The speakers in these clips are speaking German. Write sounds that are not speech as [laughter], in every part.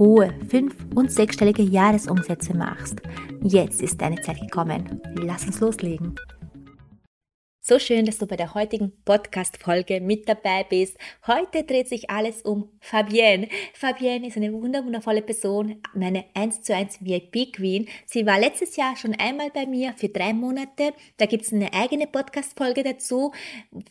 hohe fünf- und sechsstellige Jahresumsätze machst. Jetzt ist deine Zeit gekommen. Lass uns loslegen. So schön, dass du bei der heutigen Podcast-Folge mit dabei bist. Heute dreht sich alles um Fabienne. Fabienne ist eine wunderwundervolle Person, meine 1 zu 1 VIP-Queen. Sie war letztes Jahr schon einmal bei mir für drei Monate. Da gibt es eine eigene Podcast-Folge dazu,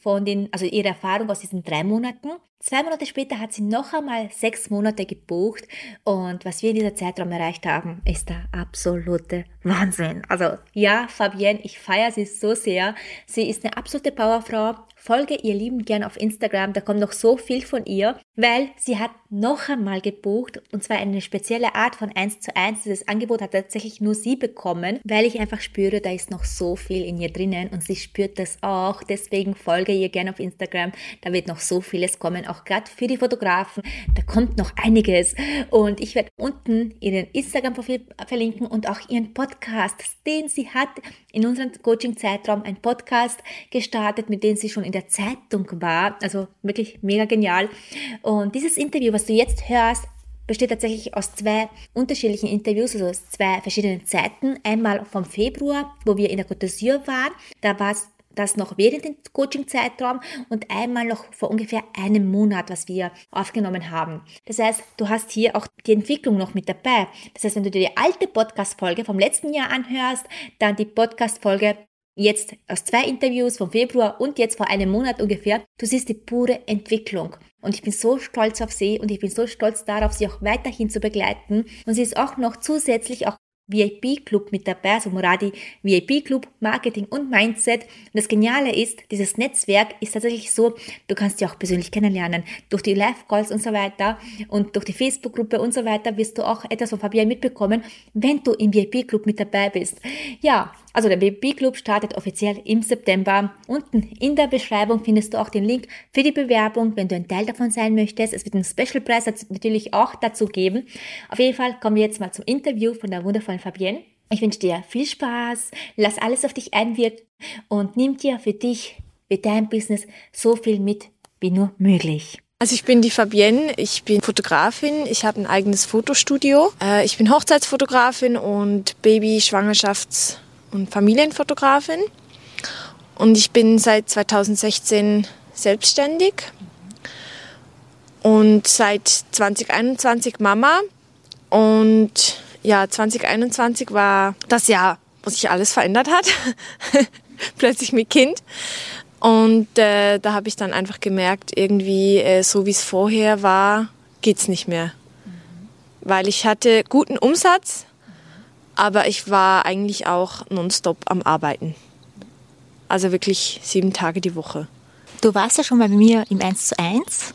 von den, also ihre Erfahrung aus diesen drei Monaten. Zwei Monate später hat sie noch einmal sechs Monate gebucht und was wir in dieser Zeitraum erreicht haben, ist der absolute Wahnsinn. Also ja, Fabienne, ich feiere sie so sehr. Sie ist eine absolute Powerfrau. Folge ihr lieben gern auf Instagram, da kommt noch so viel von ihr, weil sie hat noch einmal gebucht und zwar eine spezielle Art von 1 zu 1. Dieses Angebot hat tatsächlich nur sie bekommen, weil ich einfach spüre, da ist noch so viel in ihr drinnen und sie spürt das auch. Deswegen folge ihr gerne auf Instagram, da wird noch so vieles kommen, auch gerade für die Fotografen. Da kommt noch einiges und ich werde unten ihren Instagram-Profil verlinken und auch ihren Podcast, den sie hat in unserem Coaching-Zeitraum, ein Podcast gestartet, mit dem sie schon in der Zeitung war. Also wirklich mega genial. Und dieses Interview, was du jetzt hörst, besteht tatsächlich aus zwei unterschiedlichen Interviews, also aus zwei verschiedenen Zeiten. Einmal vom Februar, wo wir in der Côte d'Azur waren. Da war es das noch während dem Coaching-Zeitraum und einmal noch vor ungefähr einem Monat, was wir aufgenommen haben. Das heißt, du hast hier auch die Entwicklung noch mit dabei. Das heißt, wenn du dir die alte Podcast-Folge vom letzten Jahr anhörst, dann die Podcast-Folge jetzt aus zwei Interviews vom Februar und jetzt vor einem Monat ungefähr, du siehst die pure Entwicklung. Und ich bin so stolz auf sie und ich bin so stolz darauf, sie auch weiterhin zu begleiten. Und sie ist auch noch zusätzlich auch VIP-Club mit dabei, also Moradi VIP-Club, Marketing und Mindset. Und das Geniale ist, dieses Netzwerk ist tatsächlich so, du kannst sie auch persönlich kennenlernen. Durch die Live-Calls und so weiter und durch die Facebook-Gruppe und so weiter wirst du auch etwas von Fabian mitbekommen, wenn du im VIP-Club mit dabei bist. Ja, also der WP Club startet offiziell im September. Unten in der Beschreibung findest du auch den Link für die Bewerbung, wenn du ein Teil davon sein möchtest. Es wird einen Special Preis natürlich auch dazu geben. Auf jeden Fall kommen wir jetzt mal zum Interview von der wundervollen Fabienne. Ich wünsche dir viel Spaß, lass alles auf dich einwirken und nimm dir für dich, für dein Business so viel mit wie nur möglich. Also ich bin die Fabienne, ich bin Fotografin, ich habe ein eigenes Fotostudio. Äh, ich bin Hochzeitsfotografin und Baby-, Schwangerschafts- und Familienfotografin. Und ich bin seit 2016 selbstständig und seit 2021 Mama. Und ja, 2021 war das Jahr, wo sich alles verändert hat. [laughs] Plötzlich mit Kind. Und äh, da habe ich dann einfach gemerkt, irgendwie äh, so wie es vorher war, geht's nicht mehr. Mhm. Weil ich hatte guten Umsatz, aber ich war eigentlich auch nonstop am Arbeiten. Also wirklich sieben Tage die Woche. Du warst ja schon mal bei mir im 1 zu 1,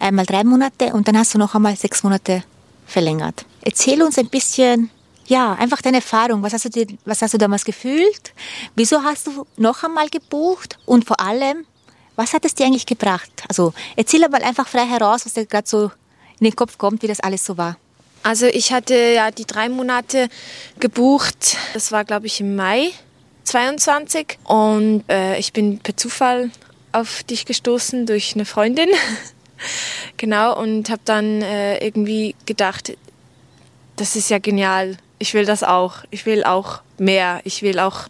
einmal drei Monate und dann hast du noch einmal sechs Monate verlängert. Erzähl uns ein bisschen, ja, einfach deine Erfahrung. Was hast du, dir, was hast du damals gefühlt? Wieso hast du noch einmal gebucht? Und vor allem, was hat es dir eigentlich gebracht? Also erzähl mal einfach frei heraus, was dir gerade so in den Kopf kommt, wie das alles so war. Also ich hatte ja die drei Monate gebucht. Das war, glaube ich, im Mai 22. Und äh, ich bin per Zufall auf dich gestoßen durch eine Freundin. [laughs] genau, und habe dann äh, irgendwie gedacht, das ist ja genial. Ich will das auch. Ich will auch mehr. Ich will auch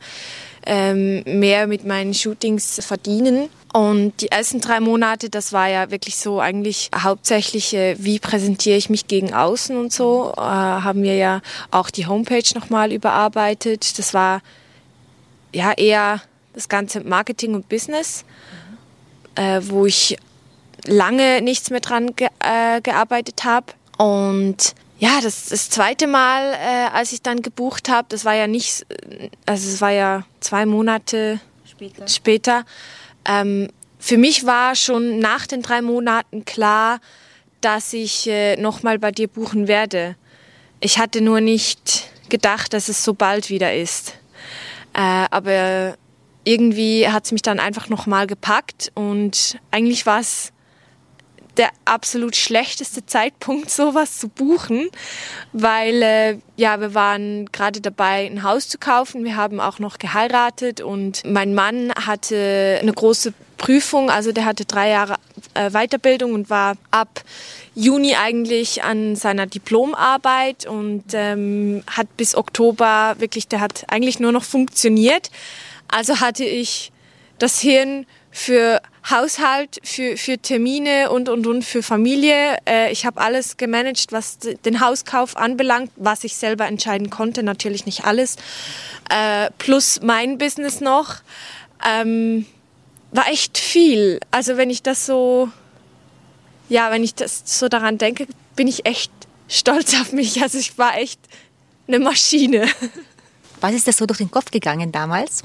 ähm, mehr mit meinen Shootings verdienen. Und die ersten drei Monate, das war ja wirklich so eigentlich hauptsächlich, äh, wie präsentiere ich mich gegen außen und so, äh, haben wir ja auch die Homepage nochmal überarbeitet. Das war ja eher das ganze Marketing und Business, äh, wo ich lange nichts mehr dran ge äh, gearbeitet habe. Und ja, das, das zweite Mal, äh, als ich dann gebucht habe, das war ja nicht, also es war ja zwei Monate später. später ähm, für mich war schon nach den drei Monaten klar, dass ich äh, nochmal bei dir buchen werde. Ich hatte nur nicht gedacht, dass es so bald wieder ist. Äh, aber irgendwie hat es mich dann einfach nochmal gepackt und eigentlich war es der absolut schlechteste Zeitpunkt, [laughs] sowas zu buchen, weil äh, ja, wir waren gerade dabei, ein Haus zu kaufen. Wir haben auch noch geheiratet und mein Mann hatte eine große Prüfung, also der hatte drei Jahre äh, Weiterbildung und war ab Juni eigentlich an seiner Diplomarbeit und ähm, hat bis Oktober wirklich, der hat eigentlich nur noch funktioniert. Also hatte ich das Hirn für Haushalt, für, für Termine und, und, und für Familie. Äh, ich habe alles gemanagt, was den Hauskauf anbelangt, was ich selber entscheiden konnte, natürlich nicht alles. Äh, plus mein Business noch. Ähm, war echt viel. Also wenn ich das so, ja, wenn ich das so daran denke, bin ich echt stolz auf mich. Also ich war echt eine Maschine. Was ist das so durch den Kopf gegangen damals?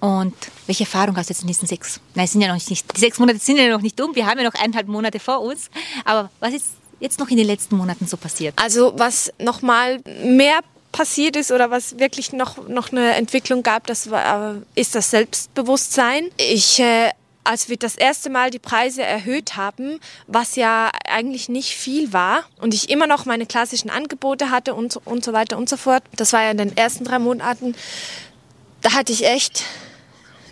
Und welche Erfahrung hast du jetzt in diesen sechs? Nein, sind ja noch nicht, die sechs Monate sind ja noch nicht um. Wir haben ja noch eineinhalb Monate vor uns. Aber was ist jetzt noch in den letzten Monaten so passiert? Also was noch mal mehr passiert ist oder was wirklich noch, noch eine Entwicklung gab, das war, äh, ist das Selbstbewusstsein. Ich äh, als wir das erste Mal die Preise erhöht haben, was ja eigentlich nicht viel war und ich immer noch meine klassischen Angebote hatte und, und so weiter und so fort, das war ja in den ersten drei Monaten, da hatte ich echt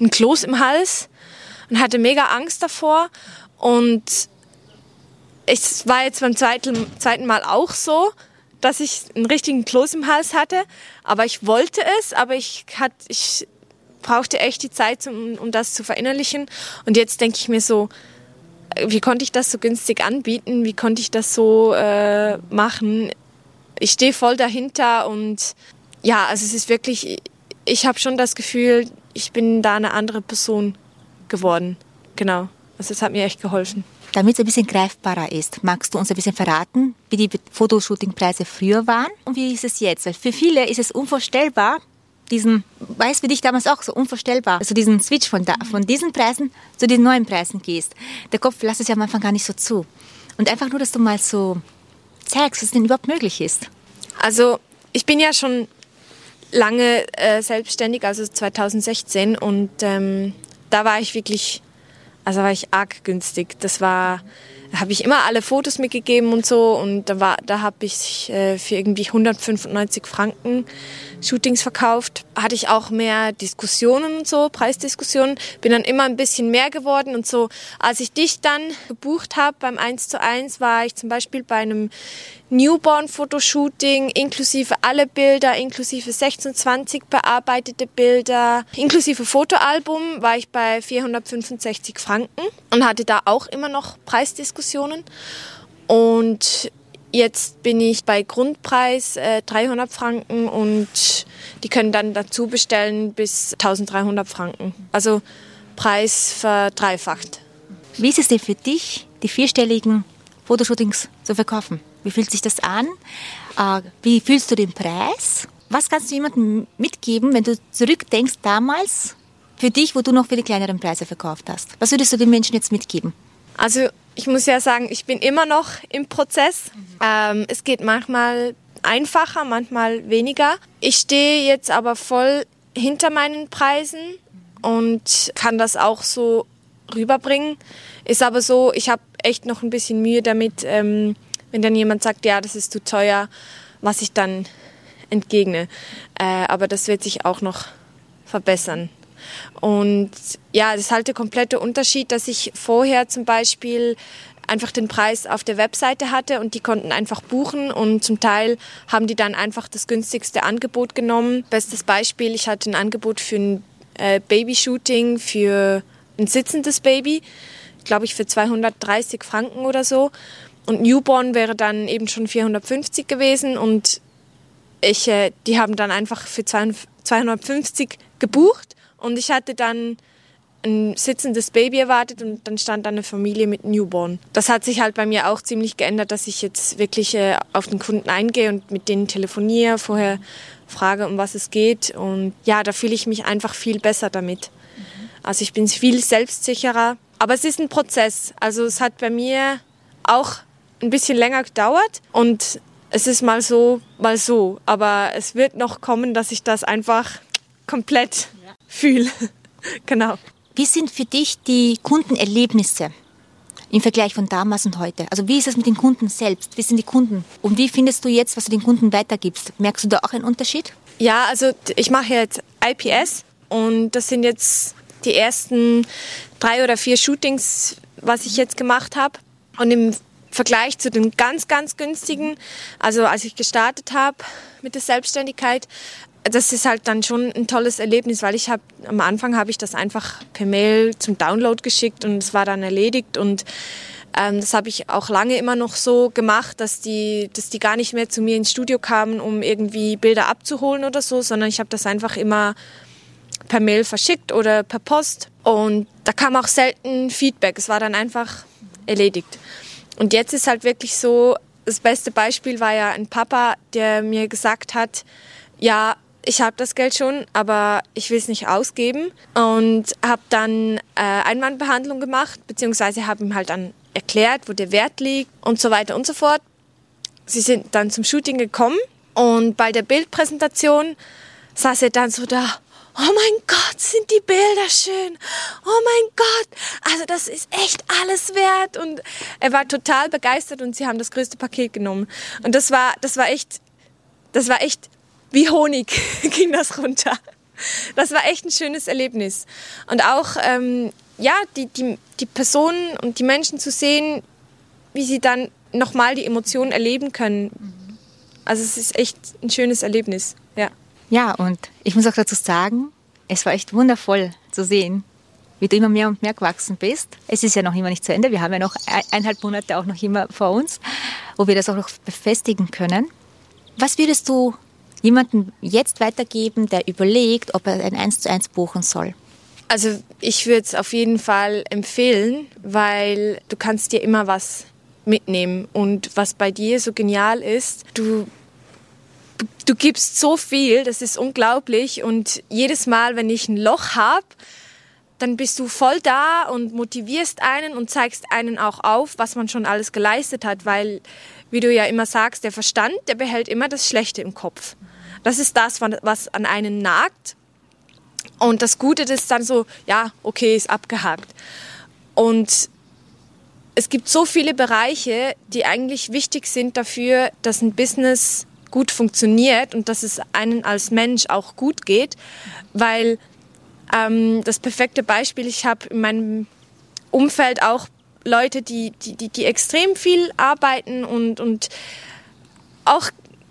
ein Kloß im Hals und hatte mega Angst davor. Und es war jetzt beim zweiten, Mal auch so, dass ich einen richtigen Kloß im Hals hatte. Aber ich wollte es, aber ich, hat, ich brauchte echt die Zeit, um, um das zu verinnerlichen. Und jetzt denke ich mir so, wie konnte ich das so günstig anbieten? Wie konnte ich das so äh, machen? Ich stehe voll dahinter und ja, also es ist wirklich, ich habe schon das Gefühl, ich bin da eine andere Person geworden. Genau. Also es hat mir echt geholfen. Damit es ein bisschen greifbarer ist, magst du uns ein bisschen verraten, wie die Fotoshootingpreise früher waren und wie ist es jetzt? Weil für viele ist es unvorstellbar, diesen, weiß für dich damals auch so unvorstellbar, also diesen Switch von, da, von diesen Preisen zu den neuen Preisen gehst. Der Kopf lässt es ja am Anfang gar nicht so zu. Und einfach nur, dass du mal so zeigst, was denn überhaupt möglich ist. Also ich bin ja schon lange äh, selbstständig, also 2016 und ähm, da war ich wirklich, also war ich arg günstig. Das war, da habe ich immer alle Fotos mitgegeben und so und da war, da habe ich äh, für irgendwie 195 Franken Shootings verkauft. Hatte ich auch mehr Diskussionen und so, Preisdiskussionen. Bin dann immer ein bisschen mehr geworden und so. Als ich dich dann gebucht habe beim 1 zu 1, war ich zum Beispiel bei einem Newborn-Fotoshooting, inklusive alle Bilder, inklusive 26 bearbeitete Bilder, inklusive Fotoalbum, war ich bei 465 Franken und hatte da auch immer noch Preisdiskussionen. Und jetzt bin ich bei Grundpreis äh, 300 Franken und die können dann dazu bestellen bis 1300 Franken. Also Preis verdreifacht. Wie ist es denn für dich, die vierstelligen Fotoshootings zu verkaufen? Wie fühlt sich das an? Äh, wie fühlst du den Preis? Was kannst du jemandem mitgeben, wenn du zurückdenkst damals für dich, wo du noch für die kleineren Preise verkauft hast? Was würdest du den Menschen jetzt mitgeben? Also ich muss ja sagen, ich bin immer noch im Prozess. Mhm. Ähm, es geht manchmal einfacher, manchmal weniger. Ich stehe jetzt aber voll hinter meinen Preisen und kann das auch so rüberbringen. Ist aber so, ich habe echt noch ein bisschen Mühe damit, ähm, wenn dann jemand sagt, ja, das ist zu teuer, was ich dann entgegne. Äh, aber das wird sich auch noch verbessern. Und ja, das ist halt der komplette Unterschied, dass ich vorher zum Beispiel einfach den Preis auf der Webseite hatte und die konnten einfach buchen und zum Teil haben die dann einfach das günstigste Angebot genommen. Bestes Beispiel, ich hatte ein Angebot für ein äh, Babyshooting für ein sitzendes Baby, glaube ich für 230 Franken oder so. Und Newborn wäre dann eben schon 450 gewesen und ich, äh, die haben dann einfach für 250 gebucht und ich hatte dann ein sitzendes Baby erwartet und dann stand da eine Familie mit Newborn. Das hat sich halt bei mir auch ziemlich geändert, dass ich jetzt wirklich äh, auf den Kunden eingehe und mit denen telefoniere, vorher frage, um was es geht und ja, da fühle ich mich einfach viel besser damit. Also ich bin viel selbstsicherer, aber es ist ein Prozess. Also es hat bei mir auch ein bisschen länger gedauert und es ist mal so, mal so. Aber es wird noch kommen, dass ich das einfach komplett. Fühle. [laughs] genau. Wie sind für dich die Kundenerlebnisse im Vergleich von damals und heute? Also wie ist es mit den Kunden selbst? Wie sind die Kunden? Und wie findest du jetzt, was du den Kunden weitergibst? Merkst du da auch einen Unterschied? Ja, also ich mache jetzt IPS und das sind jetzt die ersten drei oder vier Shootings, was ich jetzt gemacht habe. Und im Vergleich zu den ganz, ganz günstigen, also als ich gestartet habe mit der Selbstständigkeit, das ist halt dann schon ein tolles Erlebnis, weil ich habe am Anfang habe ich das einfach per Mail zum Download geschickt und es war dann erledigt und ähm, das habe ich auch lange immer noch so gemacht, dass die, dass die gar nicht mehr zu mir ins Studio kamen, um irgendwie Bilder abzuholen oder so, sondern ich habe das einfach immer per Mail verschickt oder per Post. Und da kam auch selten Feedback. Es war dann einfach erledigt. Und jetzt ist halt wirklich so, das beste Beispiel war ja ein Papa, der mir gesagt hat, ja, ich habe das Geld schon, aber ich will es nicht ausgeben. Und habe dann äh, Einwandbehandlung gemacht, beziehungsweise habe ihm halt dann erklärt, wo der Wert liegt und so weiter und so fort. Sie sind dann zum Shooting gekommen und bei der Bildpräsentation saß er dann so da oh mein Gott, sind die Bilder schön. Oh mein Gott, also das ist echt alles wert. Und er war total begeistert und sie haben das größte Paket genommen. Und das war, das war echt, das war echt wie Honig [laughs] ging das runter. Das war echt ein schönes Erlebnis. Und auch, ähm, ja, die, die, die Personen und die Menschen zu sehen, wie sie dann nochmal die Emotionen erleben können. Also es ist echt ein schönes Erlebnis, ja. Ja, und ich muss auch dazu sagen, es war echt wundervoll zu sehen, wie du immer mehr und mehr gewachsen bist. Es ist ja noch immer nicht zu Ende. Wir haben ja noch eineinhalb Monate auch noch immer vor uns, wo wir das auch noch befestigen können. Was würdest du jemandem jetzt weitergeben, der überlegt, ob er ein 1 zu 1 buchen soll? Also ich würde es auf jeden Fall empfehlen, weil du kannst dir immer was mitnehmen. Und was bei dir so genial ist, du du gibst so viel, das ist unglaublich. Und jedes Mal, wenn ich ein Loch habe, dann bist du voll da und motivierst einen und zeigst einen auch auf, was man schon alles geleistet hat, weil, wie du ja immer sagst, der Verstand, der behält immer das Schlechte im Kopf. Das ist das, was an einen nagt. Und das Gute ist dann so, ja, okay, ist abgehakt. Und es gibt so viele Bereiche, die eigentlich wichtig sind dafür, dass ein Business gut funktioniert und dass es einen als Mensch auch gut geht, weil ähm, das perfekte Beispiel, ich habe in meinem Umfeld auch Leute, die, die, die, die extrem viel arbeiten und, und auch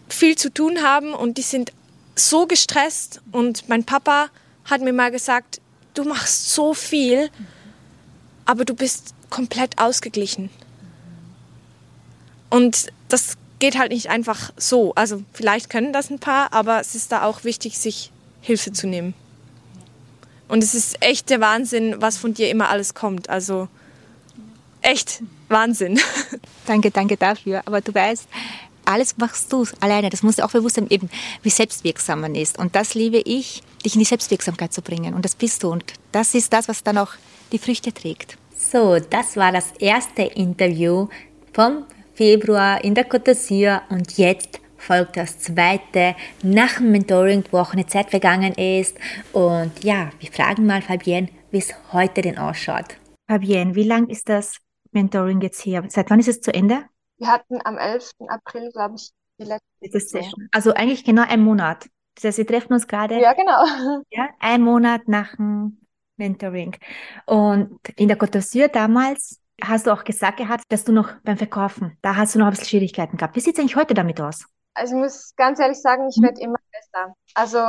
viel zu tun haben und die sind so gestresst und mein Papa hat mir mal gesagt, du machst so viel, aber du bist komplett ausgeglichen. Und das geht halt nicht einfach so. Also vielleicht können das ein paar, aber es ist da auch wichtig, sich Hilfe zu nehmen. Und es ist echt der Wahnsinn, was von dir immer alles kommt. Also echt Wahnsinn. [laughs] Danke, danke dafür. Aber du weißt, alles machst du alleine. Das musst du auch bewusst sein, eben wie selbstwirksam man ist. Und das liebe ich, dich in die Selbstwirksamkeit zu bringen. Und das bist du. Und das ist das, was dann auch die Früchte trägt. So, das war das erste Interview vom Februar in der Côte d'Azur und jetzt folgt das zweite nach dem Mentoring, wo auch eine Zeit vergangen ist. Und ja, wir fragen mal Fabienne, wie es heute denn ausschaut. Fabienne, wie lang ist das Mentoring jetzt hier? Seit wann ist es zu Ende? Wir hatten am 11. April, glaube ich, die letzte Session. Also eigentlich genau einen Monat. Das heißt, wir treffen uns gerade. Ja, genau. [laughs] Ja, ein Monat nach dem Mentoring. Und in der Côte d'Azur damals hast du auch gesagt gehabt, dass du noch beim Verkaufen, da hast du noch ein bisschen Schwierigkeiten gehabt. Wie sieht es eigentlich heute damit aus? Also ich muss ganz ehrlich sagen, ich mhm. werde immer besser. Also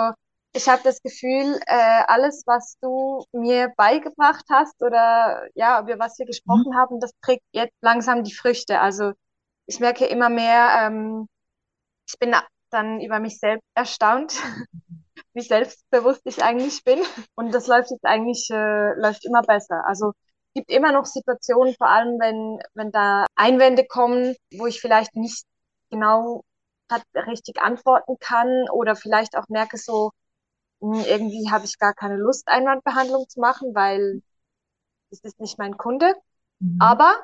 ich habe das Gefühl, äh, alles, was du mir beigebracht hast oder ja, über was wir gesprochen mhm. haben, das trägt jetzt langsam die Früchte. Also ich merke immer mehr, ähm, ich bin dann über mich selbst erstaunt, [laughs] wie selbstbewusst ich eigentlich bin. Und das läuft jetzt eigentlich, äh, läuft immer besser. Also gibt immer noch Situationen, vor allem wenn, wenn da Einwände kommen, wo ich vielleicht nicht genau richtig antworten kann oder vielleicht auch merke so, hm, irgendwie habe ich gar keine Lust, Einwandbehandlung zu machen, weil das ist nicht mein Kunde. Mhm. Aber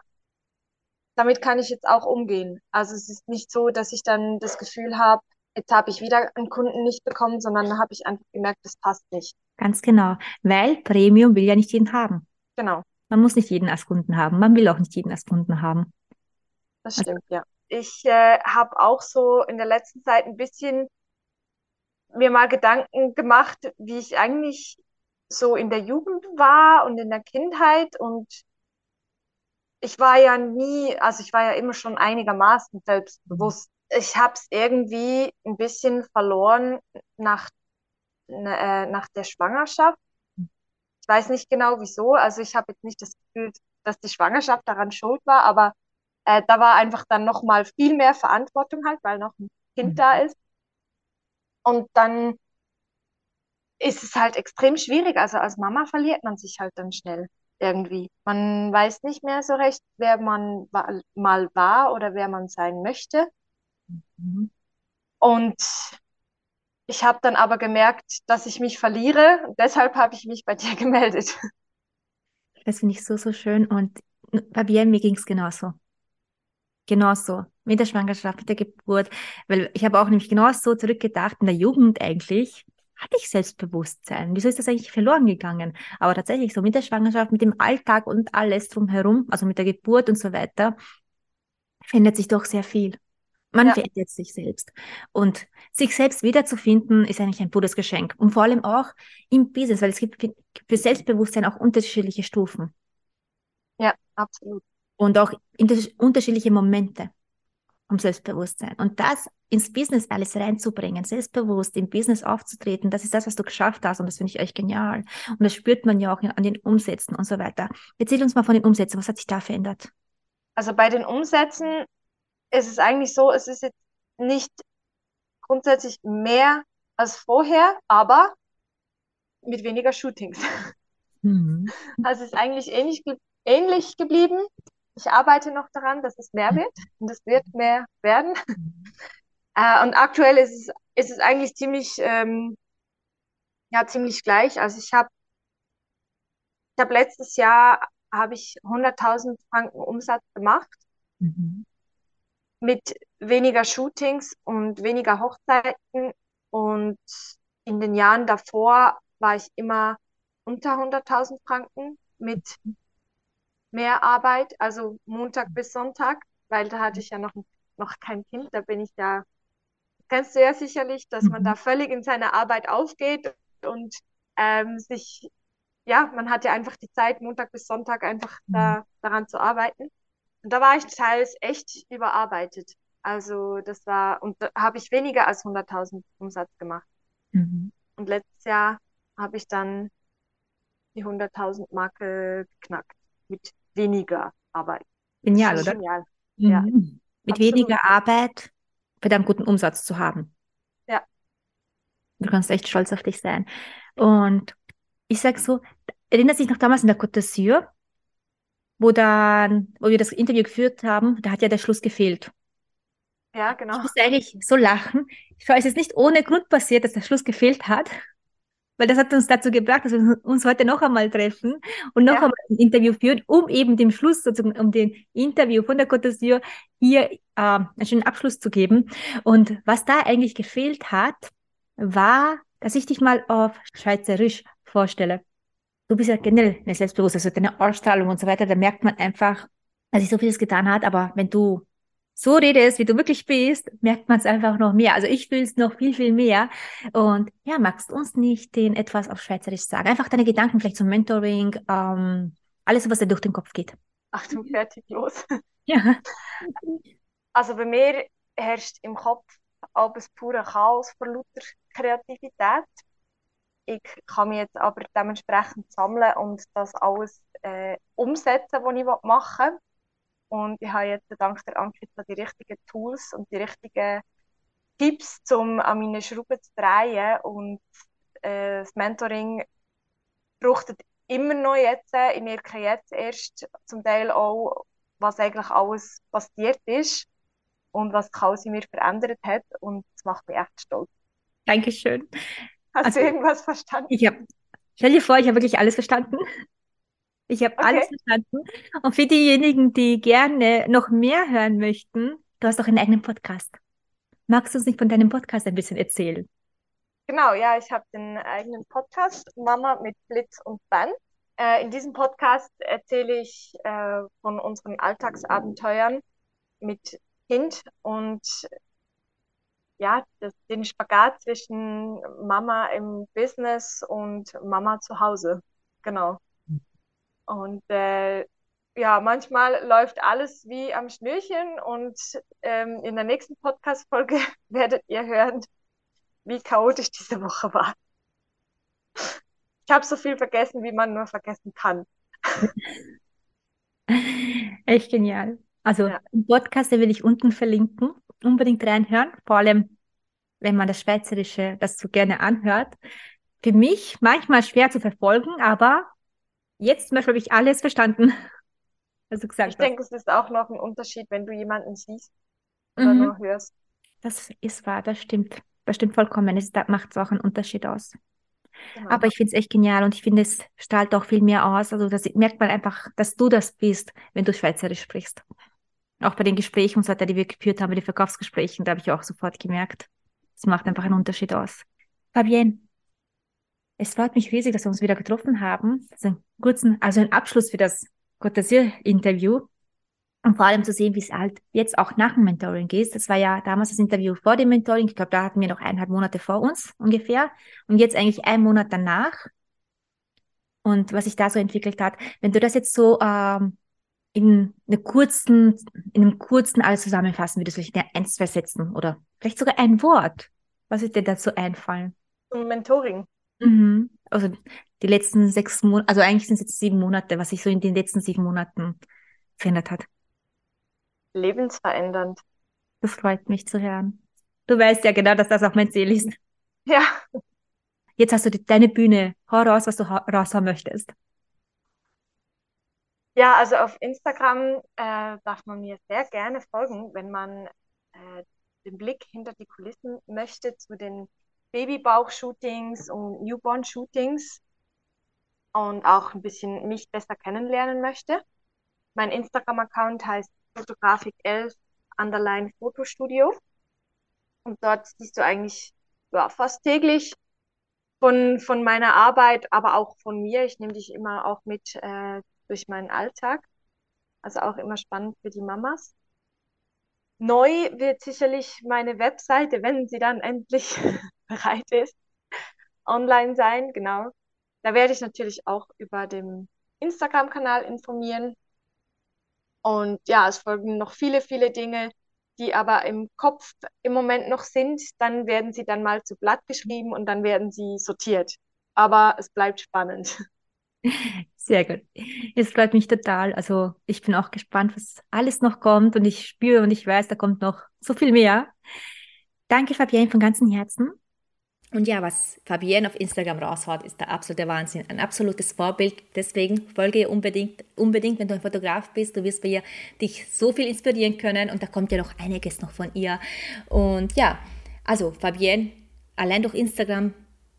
damit kann ich jetzt auch umgehen. Also es ist nicht so, dass ich dann das Gefühl habe, jetzt habe ich wieder einen Kunden nicht bekommen, sondern habe ich einfach gemerkt, das passt nicht. Ganz genau, weil Premium will ja nicht jeden haben. Genau. Man muss nicht jeden als Kunden haben, man will auch nicht jeden als Kunden haben. Das stimmt, also, ja. Ich äh, habe auch so in der letzten Zeit ein bisschen mir mal Gedanken gemacht, wie ich eigentlich so in der Jugend war und in der Kindheit und ich war ja nie, also ich war ja immer schon einigermaßen selbstbewusst. Ich habe es irgendwie ein bisschen verloren nach, äh, nach der Schwangerschaft. Ich weiß nicht genau wieso. Also ich habe jetzt nicht das Gefühl, dass die Schwangerschaft daran schuld war, aber äh, da war einfach dann noch mal viel mehr Verantwortung halt, weil noch ein Kind mhm. da ist. Und dann ist es halt extrem schwierig. Also als Mama verliert man sich halt dann schnell irgendwie. Man weiß nicht mehr so recht, wer man mal war oder wer man sein möchte. Mhm. Und ich habe dann aber gemerkt, dass ich mich verliere. Und deshalb habe ich mich bei [laughs] dir gemeldet. Das finde ich so, so schön. Und bei mir, mir ging es genauso. Genauso. Mit der Schwangerschaft, mit der Geburt. Weil ich habe auch nämlich genauso zurückgedacht, in der Jugend eigentlich hatte ich Selbstbewusstsein? Wieso ist das eigentlich verloren gegangen? Aber tatsächlich so mit der Schwangerschaft, mit dem Alltag und alles drumherum, also mit der Geburt und so weiter, verändert sich doch sehr viel. Man ja. verändert sich selbst. Und sich selbst wiederzufinden, ist eigentlich ein pures Geschenk. Und vor allem auch im Business, weil es gibt für Selbstbewusstsein auch unterschiedliche Stufen. Ja, absolut. Und auch unterschiedliche Momente um Selbstbewusstsein. Und das ins Business alles reinzubringen, selbstbewusst im Business aufzutreten, das ist das, was du geschafft hast und das finde ich echt genial. Und das spürt man ja auch an den Umsätzen und so weiter. Erzähl uns mal von den Umsätzen, was hat sich da verändert? Also bei den Umsätzen ist es eigentlich so, es ist jetzt nicht grundsätzlich mehr als vorher, aber mit weniger Shootings. Mhm. Also es ist eigentlich ähnlich, ähnlich geblieben. Ich arbeite noch daran, dass es mehr wird [laughs] und es wird mehr werden. Äh, und aktuell ist es, ist es eigentlich ziemlich, ähm, ja, ziemlich gleich. Also ich habe ich hab letztes Jahr habe ich 100.000 Franken Umsatz gemacht mhm. mit weniger Shootings und weniger Hochzeiten. Und in den Jahren davor war ich immer unter 100.000 Franken mit mehr Arbeit, also Montag bis Sonntag, weil da hatte ich ja noch, noch kein Kind, da bin ich ja, kennst du ja sicherlich, dass man da mhm. völlig in seiner Arbeit aufgeht und ähm, sich, ja, man hat ja einfach die Zeit, Montag bis Sonntag einfach da, mhm. daran zu arbeiten. Und da war ich teils echt überarbeitet. Also das war, und da habe ich weniger als 100.000 Umsatz gemacht. Mhm. Und letztes Jahr habe ich dann die 100.000 Marke geknackt mit weniger Arbeit. Genial, oder? Genial. Mhm. Ja. Mit Absolut. weniger Arbeit verdammt guten Umsatz zu haben. Ja. Du kannst echt stolz auf dich sein. Und ich sag so, erinnert sich noch damals in der Côte d'Azur, wo dann, wo wir das Interview geführt haben, da hat ja der Schluss gefehlt. Ja, genau. Ich muss eigentlich so lachen. Ich weiß, es ist nicht ohne Grund passiert, dass der Schluss gefehlt hat weil das hat uns dazu gebracht, dass wir uns heute noch einmal treffen und noch ja. einmal ein Interview führen, um eben dem Schluss, sozusagen, um den Interview von der Côte d'Azur hier äh, einen schönen Abschluss zu geben. Und was da eigentlich gefehlt hat, war, dass ich dich mal auf Schweizerisch vorstelle. Du bist ja generell eine Selbstbewusstsein, also deine Ausstrahlung und so weiter, da merkt man einfach, dass sich so vieles getan hat, aber wenn du so redest, wie du wirklich bist, merkt man es einfach noch mehr. Also ich fühle es noch viel, viel mehr. Und ja, magst du uns nicht den etwas auf Schweizerisch sagen? Einfach deine Gedanken vielleicht zum Mentoring, ähm, alles, was dir durch den Kopf geht. Ach du, fertig, los. [laughs] Ja. Also bei mir herrscht im Kopf alles pure Chaos vor lauter Kreativität. Ich kann mich jetzt aber dementsprechend sammeln und das alles äh, umsetzen, was ich machen will. Und ich habe jetzt dank der Ankita die richtigen Tools und die richtigen Tipps, um an meine Schrauben zu drehen. Und äh, das Mentoring fruchtet immer noch jetzt. Ich merke jetzt erst zum Teil auch, was eigentlich alles passiert ist und was Kausi mir verändert hat. Und das macht mich echt stolz. Dankeschön. Hast also, du irgendwas verstanden? Ich habe, stell dir vor, ich habe wirklich alles verstanden. Ich habe okay. alles verstanden. Und für diejenigen, die gerne noch mehr hören möchten, du hast auch einen eigenen Podcast. Magst du uns nicht von deinem Podcast ein bisschen erzählen? Genau, ja, ich habe den eigenen Podcast Mama mit Blitz und Band. Äh, in diesem Podcast erzähle ich äh, von unseren Alltagsabenteuern mit Kind und ja, das, den Spagat zwischen Mama im Business und Mama zu Hause. Genau. Und äh, ja, manchmal läuft alles wie am Schnürchen und ähm, in der nächsten Podcast-Folge [laughs] werdet ihr hören, wie chaotisch diese Woche war. Ich habe so viel vergessen, wie man nur vergessen kann. [laughs] Echt genial. Also ja. den Podcast, den will ich unten verlinken. Unbedingt reinhören. Vor allem, wenn man das Schweizerische das so gerne anhört. Für mich manchmal schwer zu verfolgen, aber jetzt zum Beispiel habe ich alles verstanden. [laughs] Also gesagt ich denke, es ist auch noch ein Unterschied, wenn du jemanden siehst oder mhm. nur hörst. Das ist wahr, das stimmt. Das stimmt vollkommen. Es macht es auch einen Unterschied aus. Genau. Aber ich finde es echt genial und ich finde, es strahlt auch viel mehr aus. Also das merkt man einfach, dass du das bist, wenn du Schweizerisch sprichst. Auch bei den Gesprächen und so weiter, die wir geführt haben, bei den Verkaufsgesprächen, da habe ich auch sofort gemerkt. Es macht einfach einen Unterschied aus. Fabienne, es freut mich riesig, dass wir uns wieder getroffen haben. Also einen kurzen, also ein Abschluss für das Gottesir-Interview. Und vor allem zu sehen, wie es halt jetzt auch nach dem Mentoring ist. Das war ja damals das Interview vor dem Mentoring. Ich glaube, da hatten wir noch eineinhalb Monate vor uns ungefähr. Und jetzt eigentlich ein Monat danach. Und was sich da so entwickelt hat. Wenn du das jetzt so ähm, in, einer kurzen, in einem kurzen alles zusammenfassen würdest, vielleicht in ein, zwei Sätzen oder vielleicht sogar ein Wort. Was ist dir dazu einfallen? Zum Mentoring. Mhm. Also die letzten sechs Monate, also eigentlich sind es jetzt sieben Monate, was sich so in den letzten sieben Monaten verändert hat. Lebensverändernd. Das freut mich zu hören. Du weißt ja genau, dass das auch mein Ziel ist. Ja. Jetzt hast du die, deine Bühne. Hau raus, was du raushauen möchtest. Ja, also auf Instagram äh, darf man mir sehr gerne folgen, wenn man äh, den Blick hinter die Kulissen möchte zu den Babybauch-Shootings und Newborn-Shootings und auch ein bisschen mich besser kennenlernen möchte. Mein Instagram-Account heißt Fotografik 11 Underline Fotostudio. Und dort siehst du eigentlich ja, fast täglich von, von meiner Arbeit, aber auch von mir. Ich nehme dich immer auch mit äh, durch meinen Alltag. Also auch immer spannend für die Mamas. Neu wird sicherlich meine Webseite, wenn sie dann endlich [laughs] bereit ist, online sein, genau. Da werde ich natürlich auch über den Instagram-Kanal informieren. Und ja, es folgen noch viele, viele Dinge, die aber im Kopf im Moment noch sind. Dann werden sie dann mal zu Blatt geschrieben und dann werden sie sortiert. Aber es bleibt spannend. [laughs] Sehr gut. Es freut mich total. Also ich bin auch gespannt, was alles noch kommt und ich spüre und ich weiß, da kommt noch so viel mehr. Danke, Fabienne, von ganzem Herzen. Und ja, was Fabienne auf Instagram raushaut, ist der absolute Wahnsinn. Ein absolutes Vorbild. Deswegen folge ihr unbedingt, unbedingt, wenn du ein Fotograf bist. Du wirst bei ihr dich so viel inspirieren können und da kommt ja noch einiges noch von ihr. Und ja, also Fabienne, allein durch Instagram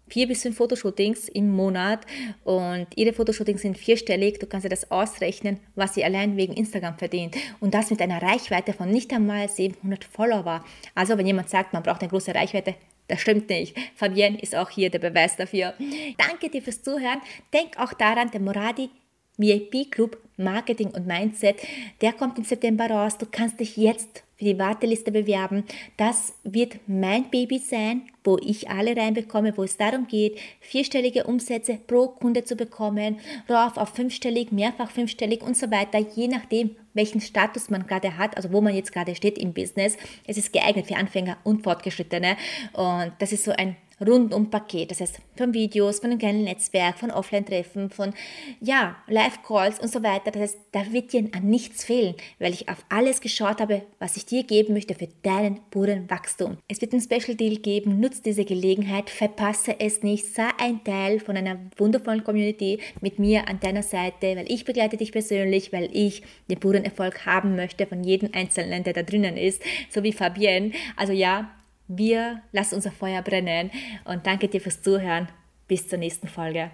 vier bis fünf Fotoshootings im Monat und ihre Fotoshootings sind vierstellig. Du kannst dir das ausrechnen, was sie allein wegen Instagram verdient. Und das mit einer Reichweite von nicht einmal 700 Follower. Also wenn jemand sagt, man braucht eine große Reichweite, das stimmt nicht. Fabienne ist auch hier der Beweis dafür. Danke dir fürs Zuhören. Denk auch daran, der Moradi VIP Club Marketing und Mindset, der kommt im September raus. Du kannst dich jetzt für die Warteliste bewerben. Das wird mein Baby sein, wo ich alle reinbekomme, wo es darum geht, vierstellige Umsätze pro Kunde zu bekommen, rauf auf fünfstellig, mehrfach fünfstellig und so weiter, je nachdem, welchen Status man gerade hat, also wo man jetzt gerade steht im Business. Es ist geeignet für Anfänger und Fortgeschrittene und das ist so ein Rundum-Paket. Das heißt, von Videos, von einem kleinen Netzwerk, von Offline-Treffen, von ja, Live-Calls und so weiter. Das heißt, da wird dir an nichts fehlen, weil ich auf alles geschaut habe, was ich dir geben möchte für deinen puren Wachstum. Es wird ein Special Deal geben. Nutze diese Gelegenheit, verpasse es nicht. Sei ein Teil von einer wundervollen Community mit mir an deiner Seite, weil ich begleite dich persönlich, weil ich den puren Erfolg haben möchte von jedem Einzelnen, der da drinnen ist, so wie Fabienne. Also ja, wir lassen unser Feuer brennen und danke dir fürs Zuhören. Bis zur nächsten Folge.